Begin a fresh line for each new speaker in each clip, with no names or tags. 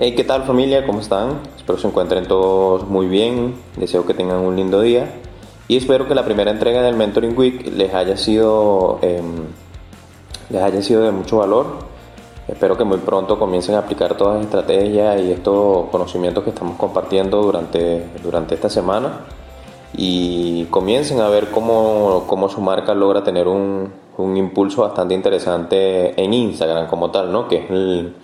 Hey, ¿qué tal familia? ¿Cómo están? Espero se encuentren todos muy bien. Deseo que tengan un lindo día. Y espero que la primera entrega del Mentoring Week les haya sido, em, les haya sido de mucho valor. Espero que muy pronto comiencen a aplicar todas las estrategias y estos conocimientos que estamos compartiendo durante, durante esta semana. Y comiencen a ver cómo, cómo su marca logra tener un, un impulso bastante interesante en Instagram como tal, ¿no? Que es el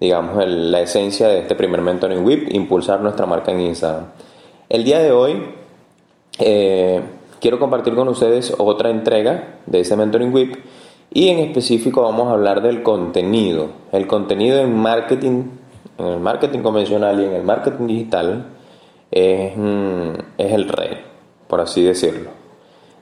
digamos, la esencia de este primer Mentoring Whip, impulsar nuestra marca en Instagram. El día de hoy eh, quiero compartir con ustedes otra entrega de ese Mentoring Whip y en específico vamos a hablar del contenido. El contenido en marketing, en el marketing convencional y en el marketing digital es, mm, es el rey, por así decirlo.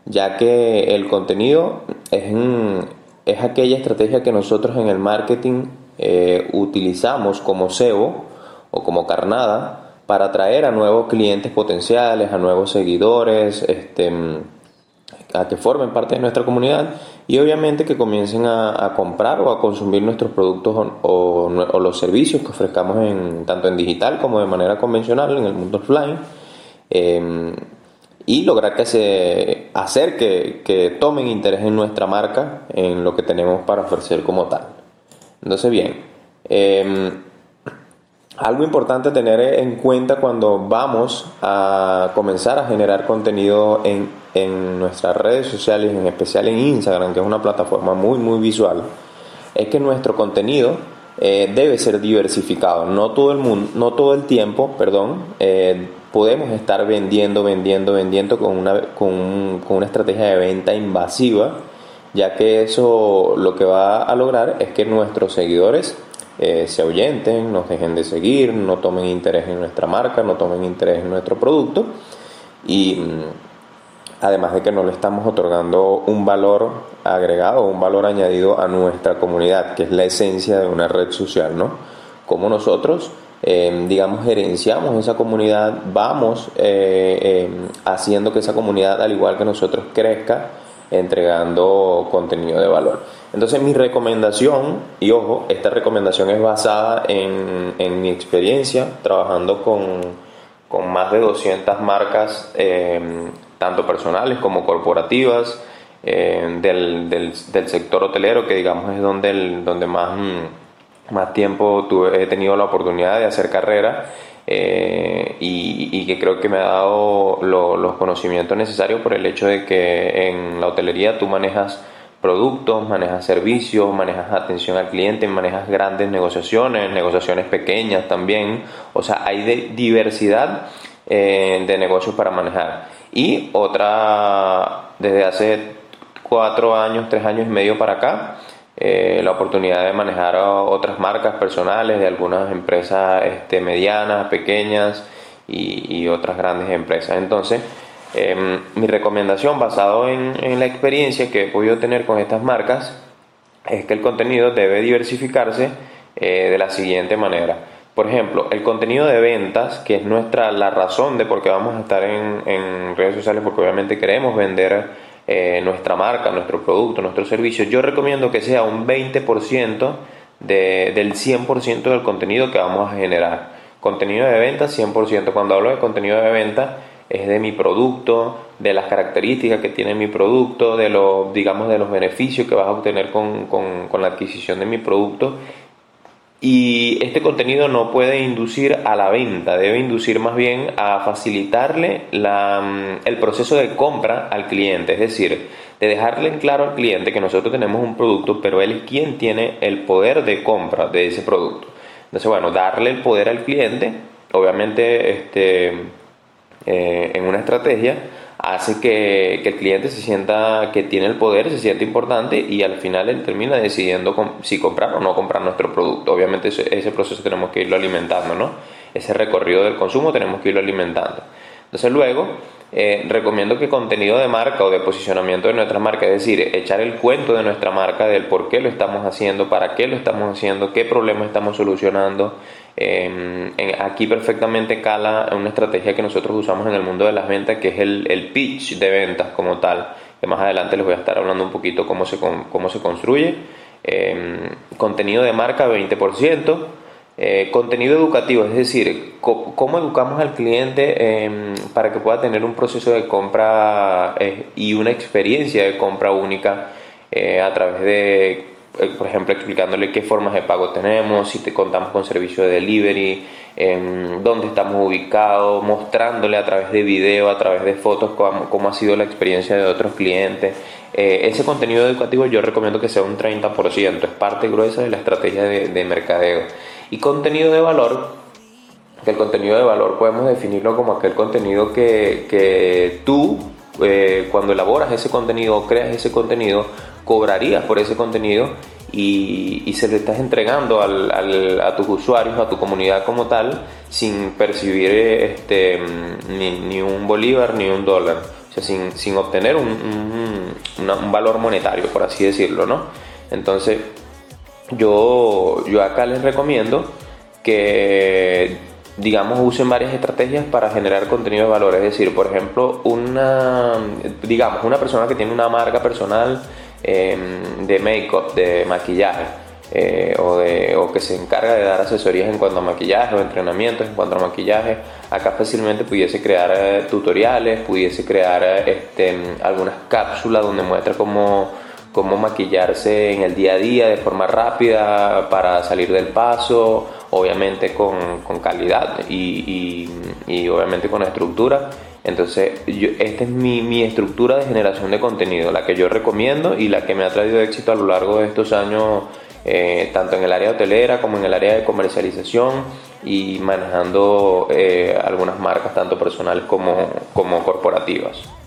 Ya que el contenido es, mm, es aquella estrategia que nosotros en el marketing eh, utilizamos como SEO o como carnada para atraer a nuevos clientes potenciales, a nuevos seguidores, este, a que formen parte de nuestra comunidad y obviamente que comiencen a, comprar o a consumir nuestros productos o, los servicios que ofrezcamos en, tanto en digital como de manera convencional en el mundo offline em, y lograr que se, hacer que, que tomen interés en nuestra marca, en lo que tenemos para ofrecer como tal. Entonces, bien, em, algo importante tener en cuenta cuando vamos a comenzar a generar contenido en, en, nuestras redes sociales, en especial en Instagram, que es una plataforma muy, muy visual, es que nuestro contenido eh, debe ser diversificado. No todo el mundo, no todo el tiempo, perdón, eh, podemos estar vendiendo, vendiendo, vendiendo con una, con, con una estrategia de venta invasiva ya que eso lo que va a lograr es que nuestros seguidores eh, se ahuyenten, nos dejen de seguir, no tomen interés en nuestra marca, no tomen interés en nuestro producto y mm, además de que no le estamos otorgando un valor agregado, un valor añadido a nuestra comunidad, que es la esencia de una red social, ¿no? Como nosotros, eh, digamos, gerenciamos esa comunidad, vamos eh, haciendo que esa comunidad, al igual que nosotros, crezca entregando contenido de valor. Entonces mi recomendación, y ojo, esta recomendación es basada en, en mi experiencia trabajando con, con, más de 200 marcas, eh, tanto personales como corporativas, eh, del, del, sector hotelero, que digamos es donde, donde más, mm, más tiempo tuve, he tenido la oportunidad de hacer carrera eh, y, que creo que me ha dado los conocimientos necesarios por el hecho de que en la hotelería tú manejas productos, manejas servicios, manejas atención al cliente, manejas grandes negociaciones, negociaciones pequeñas también, o sea, hay diversidad eh, de negocios para manejar. Y otra, desde hace cuatro años, tres años y medio para acá, eh, la oportunidad de manejar otras marcas personales de algunas empresas este, medianas, pequeñas y, otras grandes empresas. Entonces, em, mi recomendación basado en, la experiencia que he podido tener con estas marcas es que el contenido debe diversificarse eh, de la siguiente manera. Por ejemplo, el contenido de ventas, que es nuestra la razón de por qué vamos a estar en, en redes sociales, porque obviamente queremos vender eh, nuestra marca, nuestro producto, nuestro servicio, yo recomiendo que sea un 20% de, del 100% del contenido que vamos a generar. Contenido de venta 100%. Cuando hablo de contenido de venta es de mi producto, de las características que tiene mi producto, de los, digamos, de los beneficios que vas a obtener con, con, con la adquisición de mi producto y este contenido no puede inducir a la venta, debe inducir más bien a facilitarle mm, el proceso de compra al cliente, es decir, de dejarle en claro al cliente que nosotros tenemos un producto, pero él es quien tiene el poder de compra de ese producto. Entonces, bueno, darle el poder al cliente, obviamente este, eh, en una estrategia, hace que, el cliente se sienta que tiene el poder, se siente importante y al final él termina decidiendo si comprar o no comprar nuestro producto. Obviamente ese, proceso tenemos que irlo alimentando, ¿no? Ese recorrido del consumo tenemos que irlo alimentando. Entonces luego eh, recomiendo que contenido de marca o de posicionamiento de nuestra marca, es decir, echar el cuento de nuestra marca, del por qué lo estamos haciendo, para qué lo estamos haciendo, qué problemas estamos solucionando, Em, aquí perfectamente cala una estrategia que nosotros usamos en el mundo de las ventas, que es el, pitch de ventas como tal, que más adelante les voy a estar hablando un poquito cómo se, cómo se construye. Em, contenido de marca 20%, Eh, contenido educativo, es decir, cómo educamos al cliente em, para que pueda tener un proceso de compra eh, y una experiencia de compra única eh, a través de, por ejemplo, explicándole qué formas de pago tenemos, si te contamos con servicio de delivery, em, dónde estamos ubicados, mostrándole a través de video, a través de fotos, cómo, ha sido la experiencia de otros clientes. ese contenido educativo yo recomiendo que sea un 30%, es parte gruesa de la estrategia de, de mercadeo. Y contenido de valor, que el contenido de valor podemos definirlo como aquel contenido que, tú, eh, cuando elaboras ese contenido o creas ese contenido, cobrarías por ese contenido y, se lo estás entregando a tus usuarios, a tu comunidad como tal, sin percibir este, ni, un bolívar ni un dólar, o sea, sin, obtener un, un, valor monetario, por así decirlo, ¿no? Entonces, yo, yo acá les recomiendo que digamos usen varias estrategias para generar contenido de valor. Es decir por ejemplo una digamos una persona que tiene una marca personal em, de make-up de maquillaje eh, o, de, o, que se encarga de dar asesorías en cuanto a maquillaje o entrenamientos en cuanto a maquillaje acá fácilmente pudiese crear eh, tutoriales pudiese crear este, algunas cápsulas donde muestra cómo cómo maquillarse en el día a día de forma rápida para salir del paso, obviamente con, con calidad y, y, obviamente con estructura. Entonces, esta es mi, mi, estructura de generación de contenido, la que yo recomiendo y la que me ha traído éxito a lo largo de estos años, eh, tanto en el área hotelera como en el área de comercialización y manejando eh, algunas marcas, tanto personales como, como corporativas.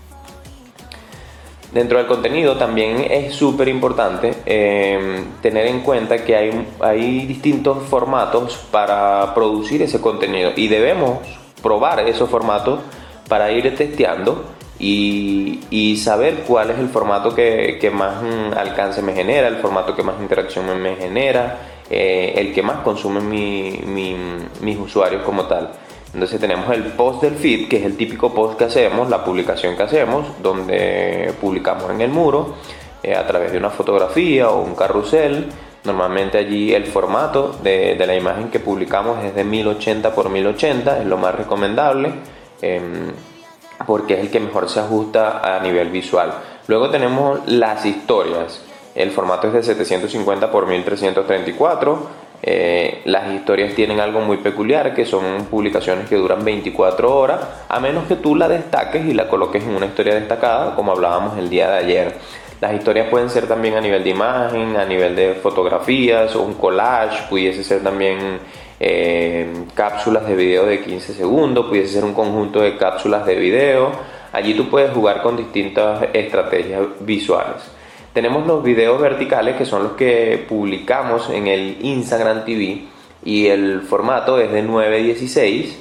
Dentro del contenido también es súper importante em, tener en cuenta que hay, hay distintos formatos para producir ese contenido y debemos probar esos formatos para ir testeando y, saber cuál es el formato que, más mm, alcance me genera, el formato que más interacción me genera, eh, el que más consumen mis usuarios como tal. Entonces tenemos el post del feed, que es el típico post que hacemos, la publicación que hacemos, donde publicamos en el muro eh, a través de una fotografía o un carrusel. Normalmente allí el formato de, la imagen que publicamos es de 1080 x 1080, es lo más recomendable em, porque es el que mejor se ajusta a nivel visual. Luego tenemos las historias. El formato es de 750 x 1334 eh, las historias tienen algo muy peculiar, que son publicaciones que duran 24 horas, a menos que tú la destaques y la coloques en una historia destacada, como hablábamos el día de ayer. Las historias pueden ser también a nivel de imagen, a nivel de fotografías un collage, pudiese ser también eh, cápsulas de video de 15 segundos, pudiese ser un conjunto de cápsulas de video. Allí tú puedes jugar con distintas estrategias visuales. Tenemos los videos verticales que son los que publicamos en el Instagram TV y el formato es de 9.16.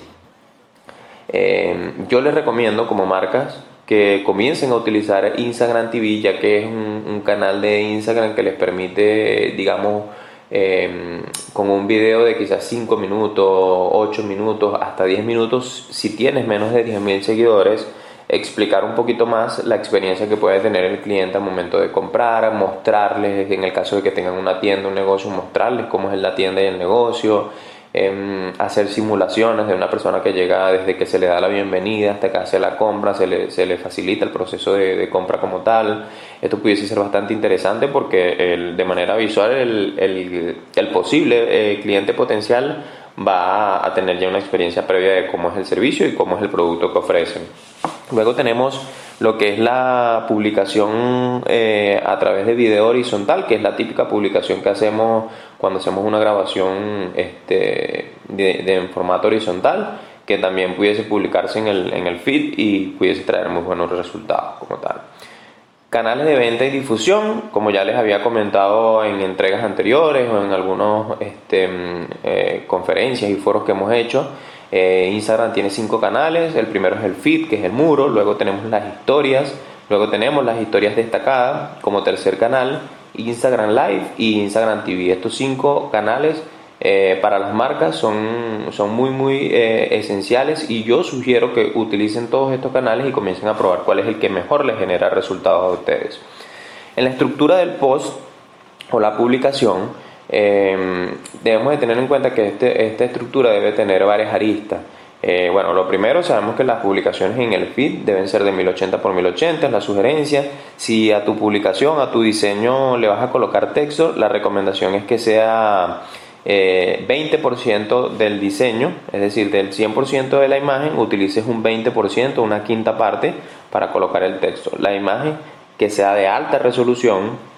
Eh, yo les recomiendo como marcas que comiencen a utilizar Instagram TV ya que es un, canal de Instagram que les permite, digamos, eh, con un video de quizás 5 minutos, 8 minutos, hasta 10 minutos, si tienes menos de 10.000 seguidores, explicar un poquito más la experiencia que puede tener el cliente al momento de comprar, mostrarles, en el caso de que tengan una tienda, un negocio, mostrarles cómo es la tienda y el negocio, em, hacer simulaciones de una persona que llega desde que se le da la bienvenida hasta que hace la compra, se le, se le facilita el proceso de, compra como tal. Esto pudiese ser bastante interesante porque el, de manera visual el, el, posible eh, cliente potencial va a tener ya una experiencia previa de cómo es el servicio y cómo es el producto que ofrecen. Luego tenemos lo que es la publicación eh, a través de video horizontal, que es la típica publicación que hacemos cuando hacemos una grabación este, de, en formato horizontal, que también pudiese publicarse en el, en el feed y pudiese traer muy buenos resultados como tal. Canales de venta y difusión, como ya les había comentado en entregas anteriores o en algunas este, mm, eh, conferencias y foros que hemos hecho, eh, Instagram tiene cinco canales, el primero es el feed, que es el muro, luego tenemos las historias, luego tenemos las historias destacadas como tercer canal, Instagram Live y Instagram TV. Estos cinco canales eh, para las marcas son, son muy muy eh, esenciales y yo sugiero que utilicen todos estos canales y comiencen a probar cuál es el que mejor les genera resultados a ustedes. En la estructura del post o la publicación, em, debemos de tener en cuenta que este, esta estructura debe tener varias aristas. Eh, bueno, lo primero, sabemos que las publicaciones en el feed deben ser de 1080 por 1080, es la sugerencia. Si a tu publicación, a tu diseño le vas a colocar texto, la recomendación es que sea 20% eh, del diseño, es decir, del 100% de la imagen, utilices un 20%, una quinta parte, para colocar el texto. La imagen que sea de alta resolución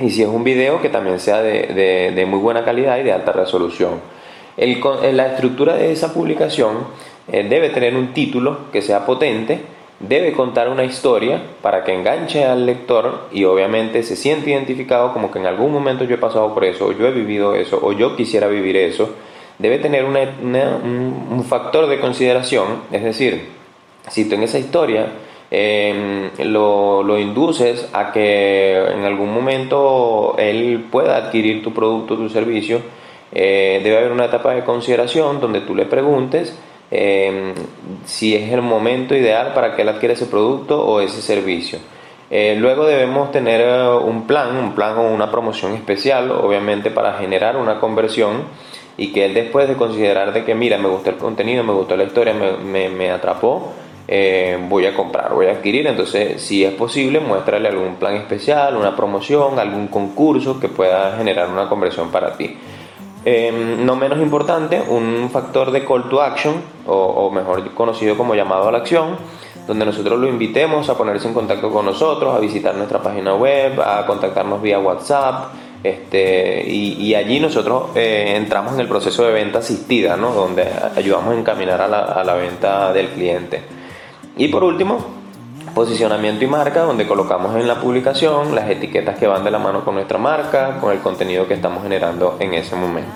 y si es un video que también sea de, muy buena calidad y de alta resolución. El, la estructura de esa publicación eh, debe tener un título que sea potente, debe contar una historia para que enganche al lector y obviamente se siente identificado como que en algún momento yo he pasado por eso, o yo he vivido eso, o yo quisiera vivir eso. Debe tener un, factor de consideración, es decir, si tú en esa historia em, lo, induces a que en algún momento él pueda adquirir tu producto, tu servicio, eh, debe haber una etapa de consideración donde tú le preguntes Em, si es el momento ideal para que él adquiera ese producto o ese servicio. Eh, luego debemos tener eh, un plan, un plan o una promoción especial, obviamente para generar una conversión y que él después de considerar de que mira, me gustó el contenido, me gustó la historia, me, me, atrapó, eh, voy a comprar, voy a adquirir. Entonces, si es posible, muéstrale algún plan especial, una promoción, algún concurso que pueda generar una conversión para ti. Em, no menos importante, un factor de call to action, o, mejor conocido como llamado a la acción, donde nosotros lo invitemos a ponerse en contacto con nosotros, a visitar nuestra página web, a contactarnos vía WhatsApp. Este, y, allí nosotros eh, entramos en el proceso de venta asistida, ¿no? donde ayudamos a encaminar a la, a la venta del cliente. Y por último, posicionamiento y marca, donde colocamos en la publicación las etiquetas que van de la mano con nuestra marca, con el contenido que estamos generando en ese momento.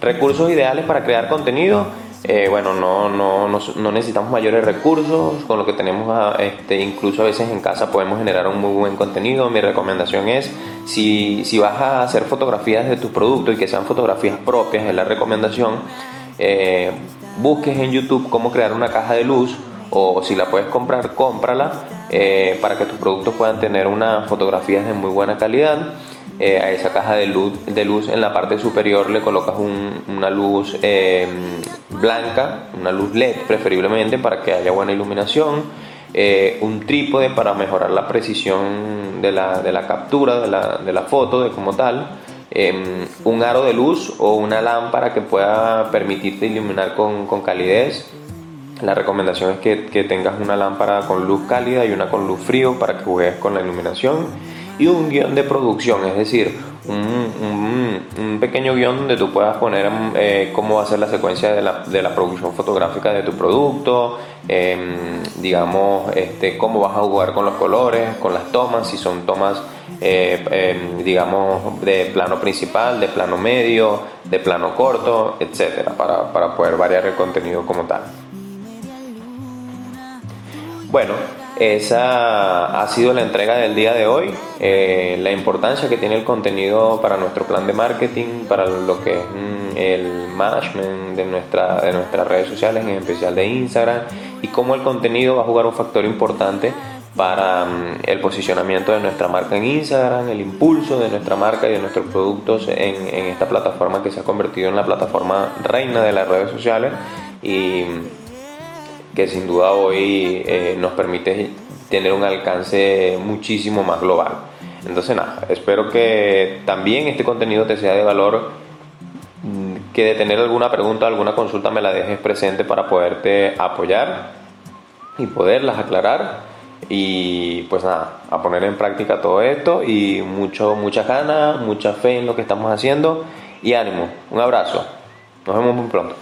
Recursos ideales para crear contenido. Eh, bueno, no, no, no, necesitamos mayores recursos, con lo que tenemos a, este, incluso a veces en casa podemos generar un muy buen contenido. Mi recomendación es, si, si vas a hacer fotografías de tus productos y que sean fotografías propias, es la recomendación, eh, busques en YouTube cómo crear una caja de luz o si la puedes comprar, cómprala eh, para que tus productos puedan tener unas fotografías de muy buena calidad. Eh, a esa caja de luz, de luz en la parte superior le colocas una luz eh, blanca, una luz LED preferiblemente para que haya buena iluminación, un trípode para mejorar la precisión de la, de la captura de la, de la, foto de como tal, un aro de luz o una lámpara que pueda permitirte iluminar con, con calidez, la recomendación es que, tengas una lámpara con luz cálida y una con luz frío para que juegues con la iluminación y un guion de producción, es decir, un, pequeño guion donde tú puedas poner eh, cómo va a ser la secuencia de la, producción fotográfica de tu producto, em, digamos, este, cómo vas a jugar con los colores, con las tomas, si son tomas, eh, em, digamos, de plano principal, de plano medio, de plano corto, etcétera, para, para poder variar el contenido como tal. Bueno, esa ha sido la entrega del día de hoy. Eh, la importancia que tiene el contenido para nuestro plan de marketing, para lo que es mm, el management de, nuestra, de nuestras redes sociales, en especial de Instagram, y cómo el contenido va a jugar un factor importante para mm, el posicionamiento de nuestra marca en Instagram, el impulso de nuestra marca y de nuestros productos en, en esta plataforma que se ha convertido en la plataforma reina de las redes sociales. Y que sin duda hoy eh, nos permite tener un alcance muchísimo más global. Entonces nada, espero que también este contenido te sea de valor, mm, que de tener alguna pregunta, alguna consulta me la dejes presente para poderte apoyar y poderlas aclarar. Y pues nada, a poner en práctica todo esto y mucho, mucha ganas, mucha fe en lo que estamos haciendo y ánimo. Un abrazo. Nos vemos muy pronto.